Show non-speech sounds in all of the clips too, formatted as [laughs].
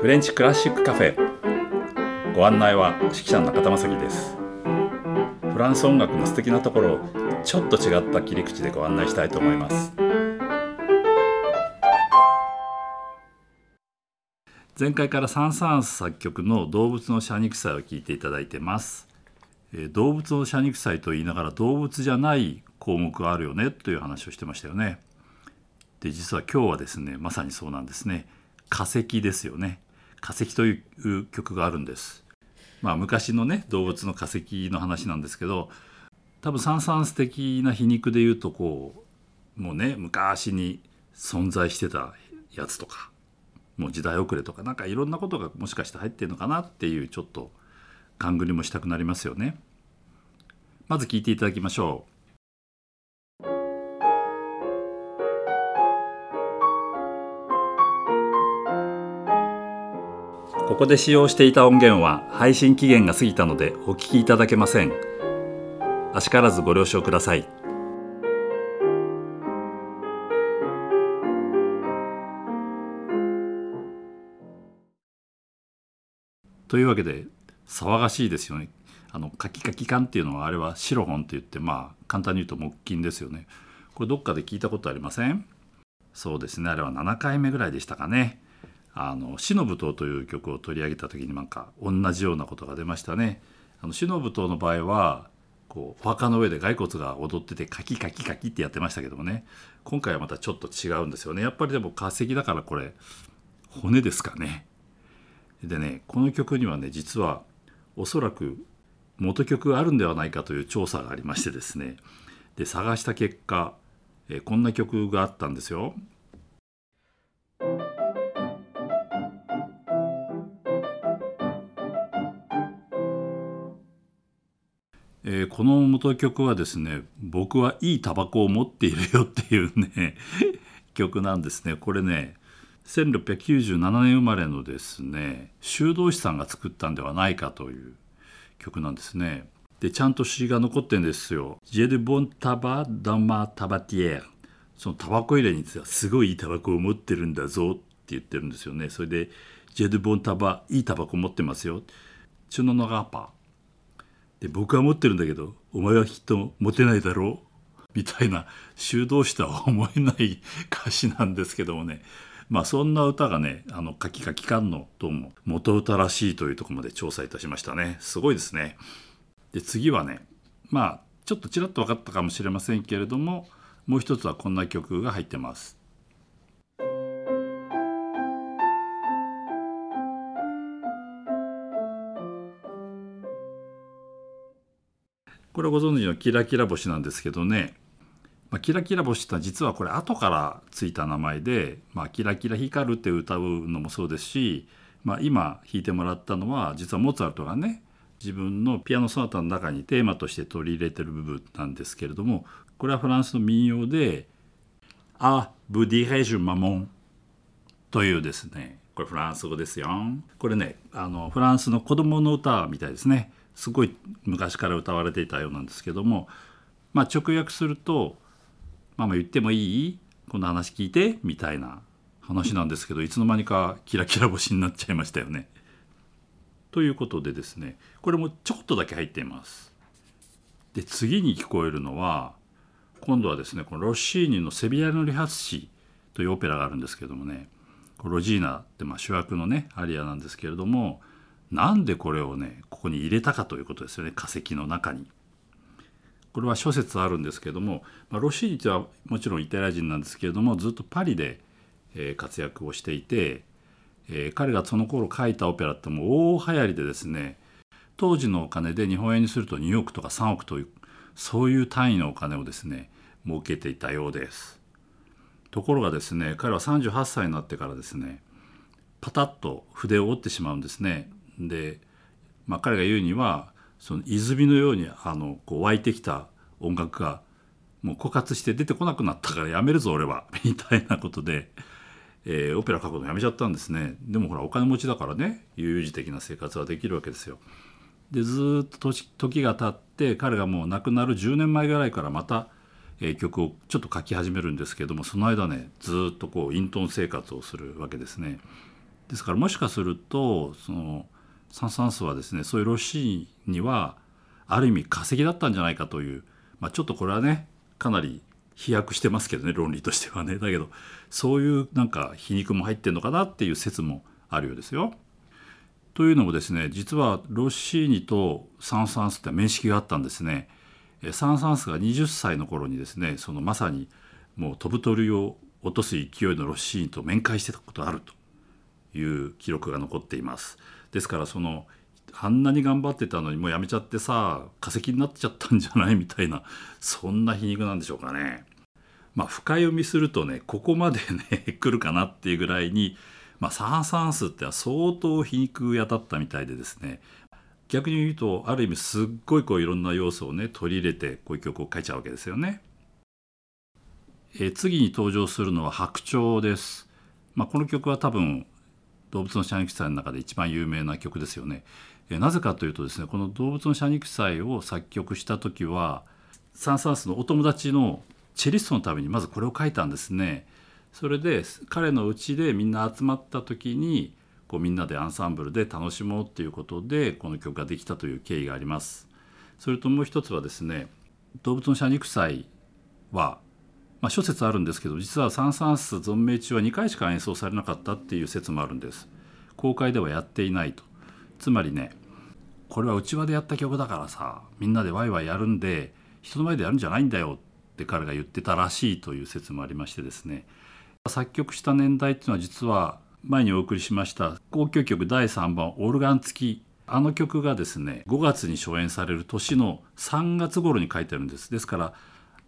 フレンチクラシックカフェ。ご案内は指揮者の中田正樹です。フランス音楽の素敵なところをちょっと違った切り口でご案内したいと思います。前回からサン・サーンス作曲の動物の謝肉祭を聞いていただいてます。動物の謝肉祭と言いながら動物じゃない項目があるよねという話をしてましたよね。で実は今日はですねまさにそうなんですね。化石ですよね。化石という曲があるんです。まあ、昔のね動物の化石の話なんですけど多分サン・サンス的な皮肉で言うとこうもうね昔に存在してたやつとかもう時代遅れとかなんかいろんなことがもしかして入ってるのかなっていうちょっと勘繰りもしたくなりますよね。まず聞いていただきましょう。ここで使用していた音源は配信期限が過ぎたのでお聞きいただけません。あしからずご了承ください。というわけで騒がしいですよね。あのカキカキ缶っていうのはあれはシロフォンって言ってまあ簡単に言うと木琴ですよね。これどっかで聞いたことありません？そうですね。あれは7回目ぐらいでしたかね。あの「死の舞踏」という曲を取り上げた時になんか同じようなことが出ましたね。あの死の舞踏の場合はこうお墓の上で骸骨が踊っててカキカキカキってやってましたけどもね今回はまたちょっと違うんですよねやっぱりでも化石だからこれ骨ですかね。でねこの曲にはね実はおそらく元曲があるんではないかという調査がありましてですねで探した結果えこんな曲があったんですよ。えー、この元曲はですね「僕はいいタバコを持っているよ」っていうね [laughs] 曲なんですねこれね1697年生まれのですね修道士さんが作ったんではないかという曲なんですね。でちゃんと詩が残ってるんですよ。ジェルボンタバダマタバティエそのタバコ入れについてはすごいいいタバコを持ってるんだぞって言ってるんですよね。それでジェルボンタバいいタバコ持ってますよ。チュノノガーパで僕は持ってるんだけどお前はきっと持てないだろうみたいな修道士とは思えない歌詞なんですけどもねまあそんな歌がねあの「カキカキカンのどうも元歌らしいというとこまで調査いたしましたねすごいですね。で次はねまあちょっとちらっと分かったかもしれませんけれどももう一つはこんな曲が入ってます。これご存知のキラキラ星なんですけどね、まあ、キラキラ星って実はこれ後からついた名前で「まあ、キラキラ光る」って歌うのもそうですし、まあ、今弾いてもらったのは実はモーツァルトがね自分のピアノソナタの中にテーマとして取り入れてる部分なんですけれどもこれはフランスの民謡で「あブディレジュマモン」というですねこれフランス語ですよ。これねあのフランスの子供の歌みたいですね。すごい昔から歌われていたようなんですけども、まあ、直訳すると「ママ言ってもいい？この話聞いて」みたいな話なんですけどいつの間にかキラキラ星になっちゃいましたよね。ということでですねこれもちょっとだけ入っています。で次に聞こえるのは今度はですねこのロッシーニの「セビアの理髪師」というオペラがあるんですけどもねロジーナってまあ主役のねアリアなんですけれどもなんでこれをねここに入れたかということですよね化石の中に。これは諸説あるんですけども、まあ、ロシーニはもちろんイタリア人なんですけれどもずっとパリで、えー、活躍をしていて、えー、彼がその頃書いたオペラっても大流行りでですね当時のお金で日本円にすると2億とか3億というそういう単位のお金をですね設けていたようです。ところがですね彼は38歳になってからですねパタッと筆を折ってしまうんですね。で、まあ、彼が言うにはその泉のようにあのこう湧いてきた音楽がもう枯渇して出てこなくなったからやめるぞ俺は [laughs] みたいなことで、えー、オペラ書くのやめちゃったんですねでもほらお金持ちだからね悠々自適な生活はできるわけですよ。でずっと時が経って彼がもう亡くなる10年前ぐらいからまた、えー、曲をちょっと書き始めるんですけどもその間ねずっとこう隠遁生活をするわけですね。ですからもしかするとそのサン・サンスはですねそういうロッシーニはある意味化石だったんじゃないかという、まあ、ちょっとこれはねかなり飛躍してますけどね論理としてはねだけどそういうなんか皮肉も入ってんのかなっていう説もあるようですよ。というのもですね実はロッシーニとサン・サンスって面識があったんですね。サン・サンスが20歳の頃にですねそのまさにもう飛ぶ鳥を落とす勢いのロッシーニと面会してたことあるという記録が残っています。ですからそのあんなに頑張ってたのにもうやめちゃってさ化石になっちゃったんじゃないみたいなそんな皮肉なんでしょうかね。まあ深読みするとねここまでね [laughs] 来るかなっていうぐらいに、まあ、サン・サンスっては相当皮肉屋だったみたいでですね逆に言うとある意味すっごいこういろんな要素をね取り入れてこういう曲を書いちゃうわけですよね。え次に登場するのは「白鳥」です。まあ、この曲は多分動物の謝肉祭の中で一番有名な曲ですよね。えなぜかというとですねこの動物の謝肉祭を作曲した時はサン・サンスのお友達のチェリストのためにまずこれを書いたんですね。それで彼のうちでみんな集まった時にこうみんなでアンサンブルで楽しもうっていうことでこの曲ができたという経緯があります。それともう一つはですね動物の謝肉祭はまあ、諸説あるんですけど実はサン・サンス存命中は2回しか演奏されなかったっていう説もあるんです。公開ではやっていないと。つまりねこれは内輪でやった曲だからさみんなでワイワイやるんで人の前でやるんじゃないんだよって彼が言ってたらしいという説もありましてですね。作曲した年代っていうのは実は前にお送りしました交響曲第3番オルガン付き。あの曲がですね5月に初演される年の3月頃に書いてあるんです。ですから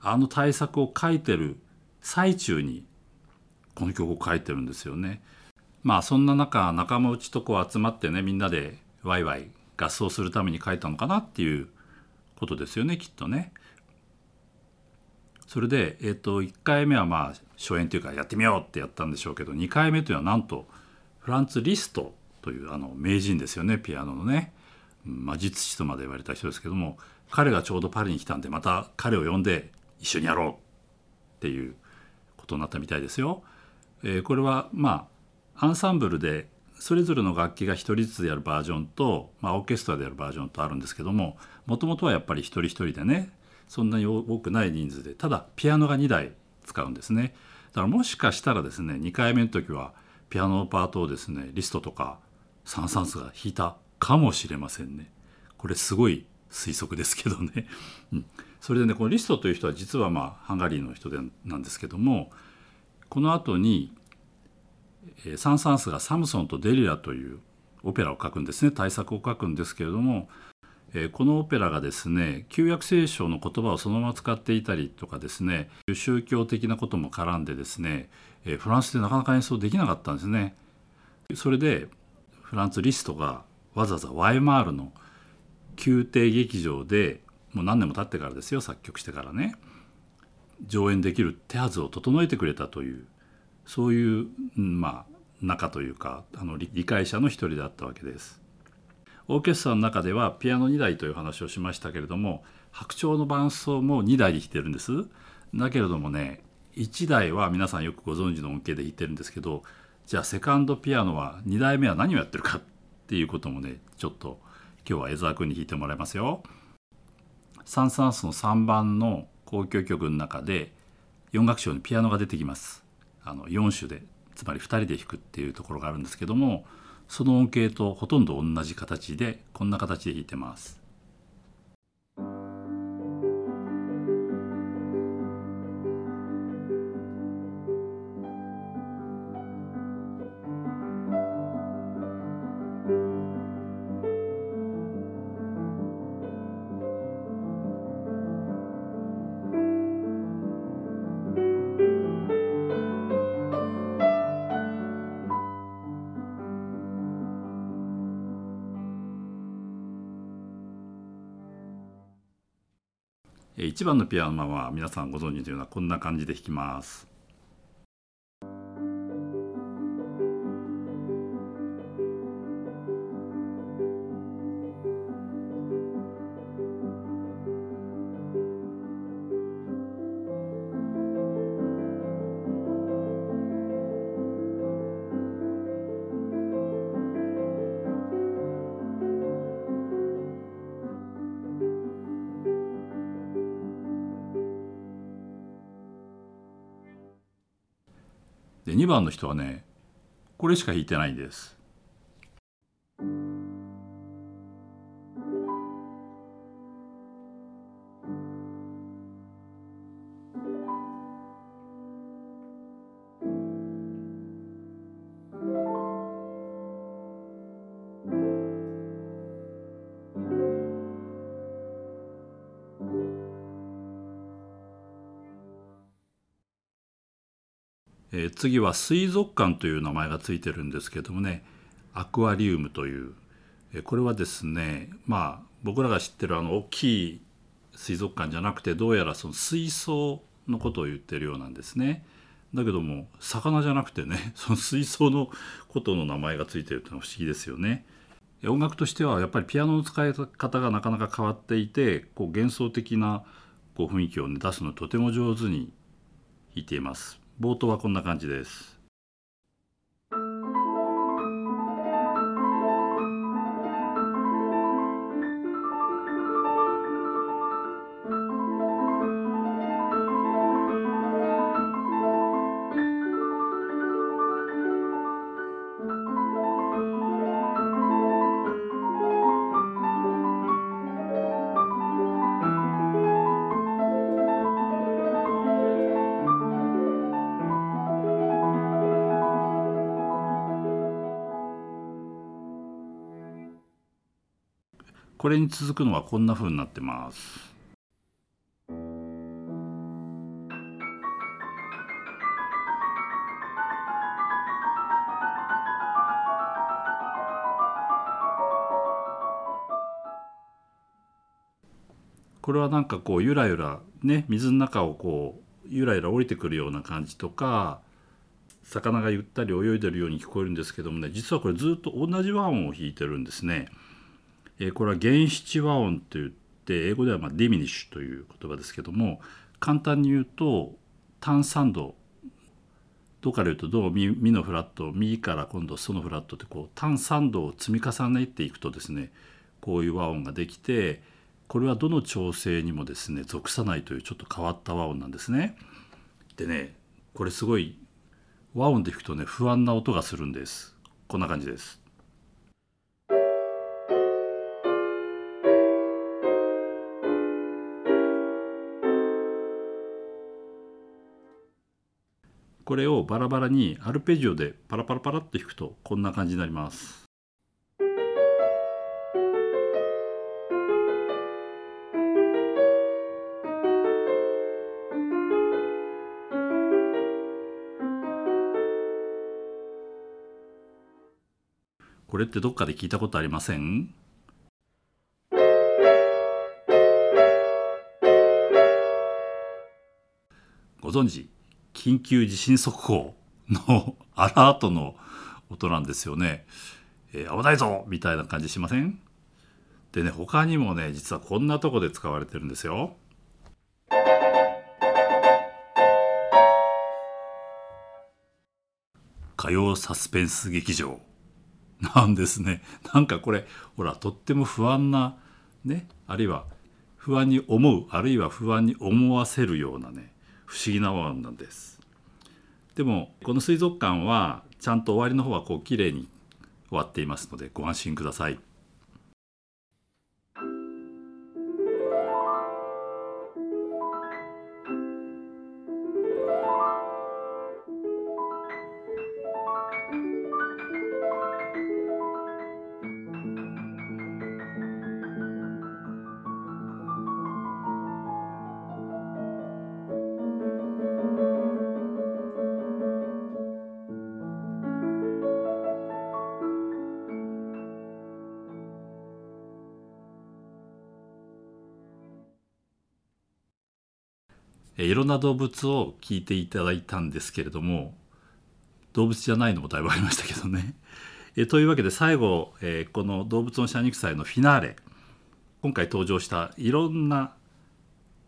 あの対策を書いてる最中にこの曲を書いてるんですよね。まあそんな中仲間内とこう集まってねみんなでワイワイ合奏するために書いたのかなっていうことですよねきっとね。それで、えー、と1回目はまあ初演というかやってみようってやったんでしょうけど2回目というのはなんとフランツ・リストというあの名人ですよねピアノのね魔術師とまで言われた人ですけども彼がちょうどパリに来たんでまた彼を呼んで一緒にやろうっていうことになったみたいですよ。えー、これはまあアンサンブルでそれぞれの楽器が一人ずつやるバージョンと、まあ、オーケストラでやるバージョンとあるんですけどももともとはやっぱり一人一人でねそんなに多くない人数でただピアノが2台使うんですね。だからもしかしたらですね2回目の時はピアノのパートをですねリストとかサン・サンスが弾いたかもしれませんね。これすごい推測ですけどね、うん、それでねこのリストという人は実はまあハンガリーの人でなんですけどもこの後にサン・サンスが「サムソンとデリラ」というオペラを書くんですね大作を書くんですけれどもこのオペラがですね旧約聖書の言葉をそのまま使っていたりとかですね宗教的なことも絡んでですねフランスでなかなか演奏できなかったんですね。それでフランツ・リストがわざわざワイマールの宮廷劇場でもう何年も経ってからですよ作曲してからね上演できる手はずを整えてくれたというそういう、まあ仲というかあの理解者の一人であったわけです。オーケストラの中ではピアノ2台という話をしましたけれども白鳥の伴奏も2台で弾いてるんです。だけれどもね1台は皆さんよくご存知の音形で弾いてるんですけどじゃあセカンドピアノは2台目は何をやってるかっていうこともねちょっと今日は江沢君に弾いてもらいますよ。サン・サンスの3番の交響曲の中で4楽章にピアノが出てきますあの4種でつまり2人で弾くっていうところがあるんですけどもその音形とほとんど同じ形でこんな形で弾いてます。1番のピアノは皆さんご存知のようなこんな感じで弾きます。で2番の人はねこれしか弾いてないんです。次は水族館という名前がついてるんですけどもねアクアリウムという、えこれはですねまあ僕らが知ってるあの大きい水族館じゃなくてどうやらその水槽のことを言ってるようなんですね。だけども魚じゃなくてね [laughs] その水槽のことの名前がついてるっていうのは不思議ですよね。音楽としてはやっぱりピアノの使い方がなかなか変わっていてこう幻想的なこう雰囲気を、ね、出すのとても上手に弾いています。冒頭はこんな感じです。これに続くのはこんな風になってます。これはなんかこうゆらゆらね水の中をこうゆらゆら降りてくるような感じとか魚がゆったり泳いでるように聞こえるんですけどもね実はこれずっと同じ和音を弾いてるんですね。えこれは原七和音といって英語ではまあディミニッシュという言葉ですけども簡単に言うと単三度ドから言うとドミミのフラットミから今度ソのフラットってこう単三度を積み重ねていくとですねこういう和音ができてこれはどの調整にもですね属さないというちょっと変わった和音なんですね。でねこれすごい和音で弾くとね不安な音がするんです。こんな感じです。これをバラバラにアルペジオでパラパラパラって弾くとこんな感じになります。これってどっかで聞いたことありません？ご存知？緊急地震速報のアラートの音なんですよね。えー危ないぞみたいな感じしません？でね他にもね実はこんなとこで使われてるんですよ。火曜サスペンス劇場なんですね。なんかこれほらとっても不安なねあるいは不安に思うあるいは不安に思わせるようなね不思議な和音なんです。でもこの水族館はちゃんと終わりの方はこう綺麗に終わっていますのでご安心ください。えーいろんな動物を聞いていただいたんですけれども動物じゃないのもだいぶありましたけどね。[laughs] えーというわけで最後、えーこの動物の謝肉祭のフィナーレ今回登場したいろんな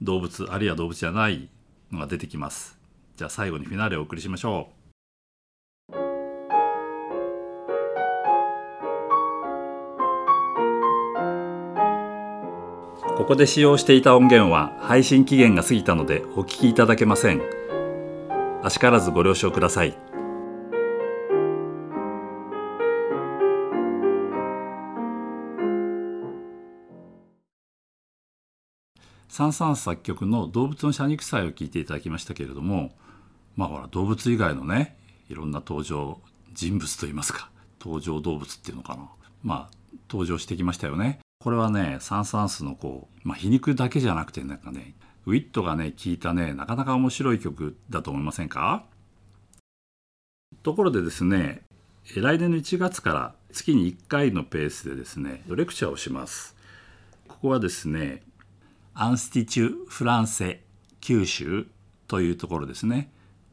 動物あるいは動物じゃないのが出てきます。じゃあ最後にフィナーレをお送りしましょう。ここで使用していた音源は配信期限が過ぎたのでお聞きいただけません。あしからずご了承ください。サンサン作曲の「動物の謝肉祭」を聞いていただきましたけれどもまあほら動物以外のねいろんな登場人物といいますか登場動物っていうのかな。まあ登場してきましたよね。これはねサン・サンスのこう、まあ、皮肉だけじゃなくてなんかねウィットがね効いたねなかなか面白い曲だと思いませんか？ところでですね来年の1月から月に1回のペースでですねレクチャーをします。ここはですねアンスティチュ・フランセ九州というところですね。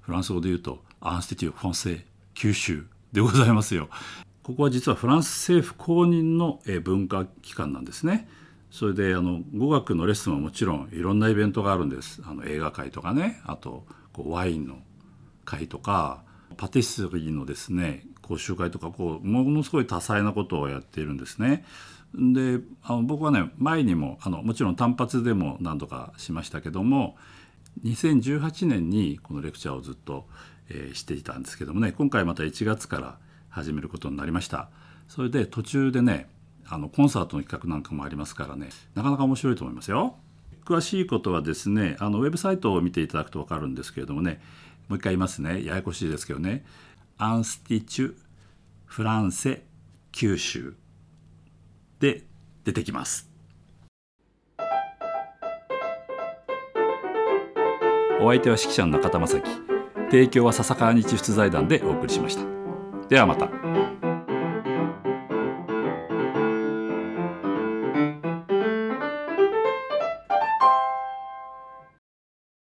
フランス語で言うとアンスティチュ・フランセ九州でございますよ。ここは実はフランス政府公認の文化機関なんですね。それであの語学のレッスンはもちろんいろんなイベントがあるんです。あの映画会とかね。あとこうワインの会とかパティスリーのですね講習会とかこうものすごい多彩なことをやっているんですね。であの僕はね前にもあのもちろん単発でも何度かしましたけども2018年にこのレクチャーをずっと、えー、していたんですけどもね今回また1月から始めることになりました。それで途中でねあのコンサートの企画なんかもありますからねなかなか面白いと思いますよ。詳しいことはですねあのウェブサイトを見ていただくと分かるんですけれどもねもう一回言いますね。ややこしいですけどね。アンスティチュフランセ九州で出てきます。お相手は指揮者の中田正樹。提供は笹川日出財団でお送りしました。ではまた。